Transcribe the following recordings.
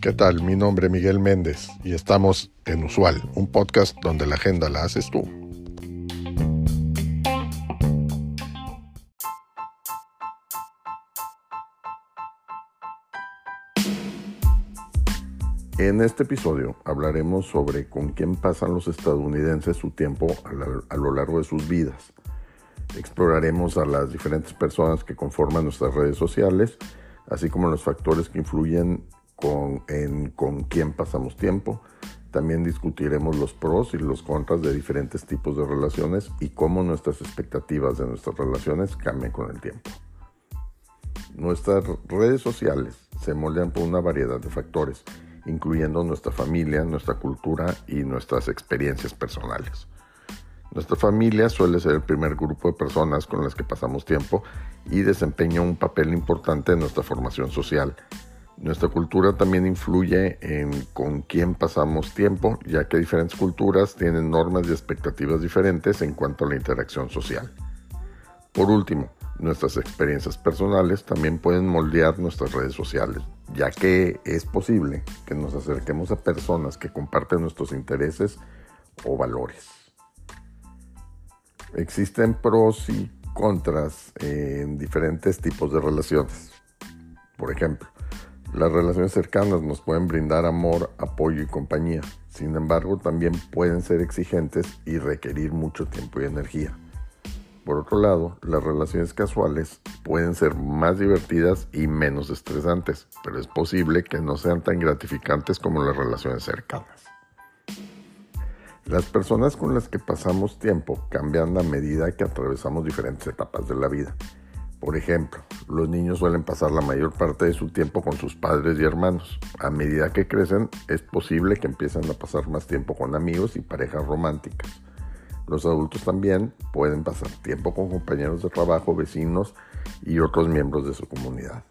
¿Qué tal? Mi nombre es Miguel Méndez y estamos en Usual, un podcast donde la agenda la haces tú. En este episodio hablaremos sobre con quién pasan los estadounidenses su tiempo a, lo largo de sus vidas. Exploraremos a las diferentes personas que conforman nuestras redes sociales, así como los factores que influyen con, en con quién pasamos tiempo. También discutiremos los pros y los contras de diferentes tipos de relaciones y cómo nuestras expectativas de nuestras relaciones cambian con el tiempo. Nuestras redes sociales se moldean por una variedad de factores incluyendo nuestra familia, nuestra cultura y nuestras experiencias personales. Nuestra familia suele ser el primer grupo de personas con las que pasamos tiempo y desempeña un papel importante en nuestra formación social. Nuestra cultura también influye en con quién pasamos tiempo, ya que diferentes culturas tienen normas y expectativas diferentes en cuanto a la interacción social. Por último, nuestras experiencias personales también pueden moldear nuestras redes sociales, ya que es posible que nos acerquemos a personas que comparten nuestros intereses o valores. Existen pros y contras en diferentes tipos de relaciones. Por ejemplo, las relaciones cercanas nos pueden brindar amor, apoyo y compañía. Sin embargo, también pueden ser exigentes y requerir mucho tiempo y energía. Por otro lado, las relaciones casuales pueden ser más divertidas y menos estresantes, pero es posible que no sean tan gratificantes como las relaciones cercanas. Las personas con las que pasamos tiempo cambian a medida que atravesamos diferentes etapas de la vida. Por ejemplo, los niños suelen pasar la mayor parte de su tiempo con sus padres y hermanos. A medida que crecen, es posible que empiecen a pasar más tiempo con amigos y parejas románticas. Los adultos también pueden pasar tiempo con compañeros de trabajo, vecinos y otros miembros de su comunidad.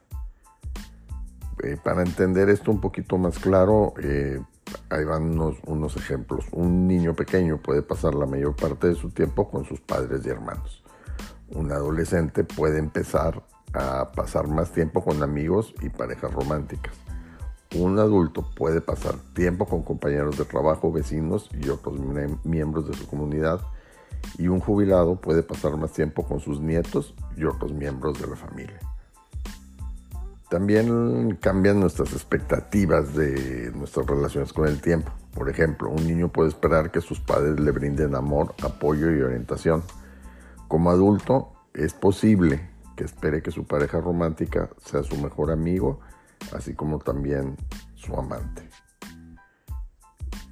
Eh, para entender esto un poquito más claro, eh, ahí van unos, ejemplos. Un niño pequeño puede pasar la mayor parte de su tiempo con sus padres y hermanos. Un adolescente puede empezar a pasar más tiempo con amigos y parejas románticas. Un adulto puede pasar tiempo con compañeros de trabajo, vecinos y otros miembros de su comunidad. Y un jubilado puede pasar más tiempo con sus nietos y otros miembros de la familia. También cambian nuestras expectativas de nuestras relaciones con el tiempo. Por ejemplo, un niño puede esperar que sus padres le brinden amor, apoyo y orientación. Como adulto, es posible que espere que su pareja romántica sea su mejor amigo así como también su amante.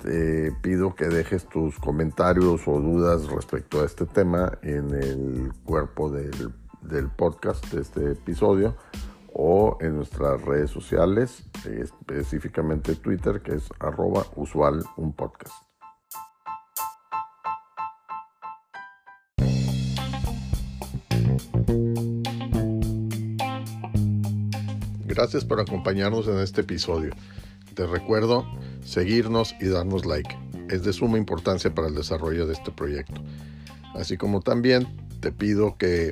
Te pido que dejes tus comentarios o dudas respecto a este tema en el cuerpo del, podcast de este episodio o en nuestras redes sociales, específicamente Twitter, que es arroba usual un podcast. Gracias por acompañarnos en este episodio. Te recuerdo seguirnos y darnos like. Es de suma importancia para el desarrollo de este proyecto. Así como también te pido que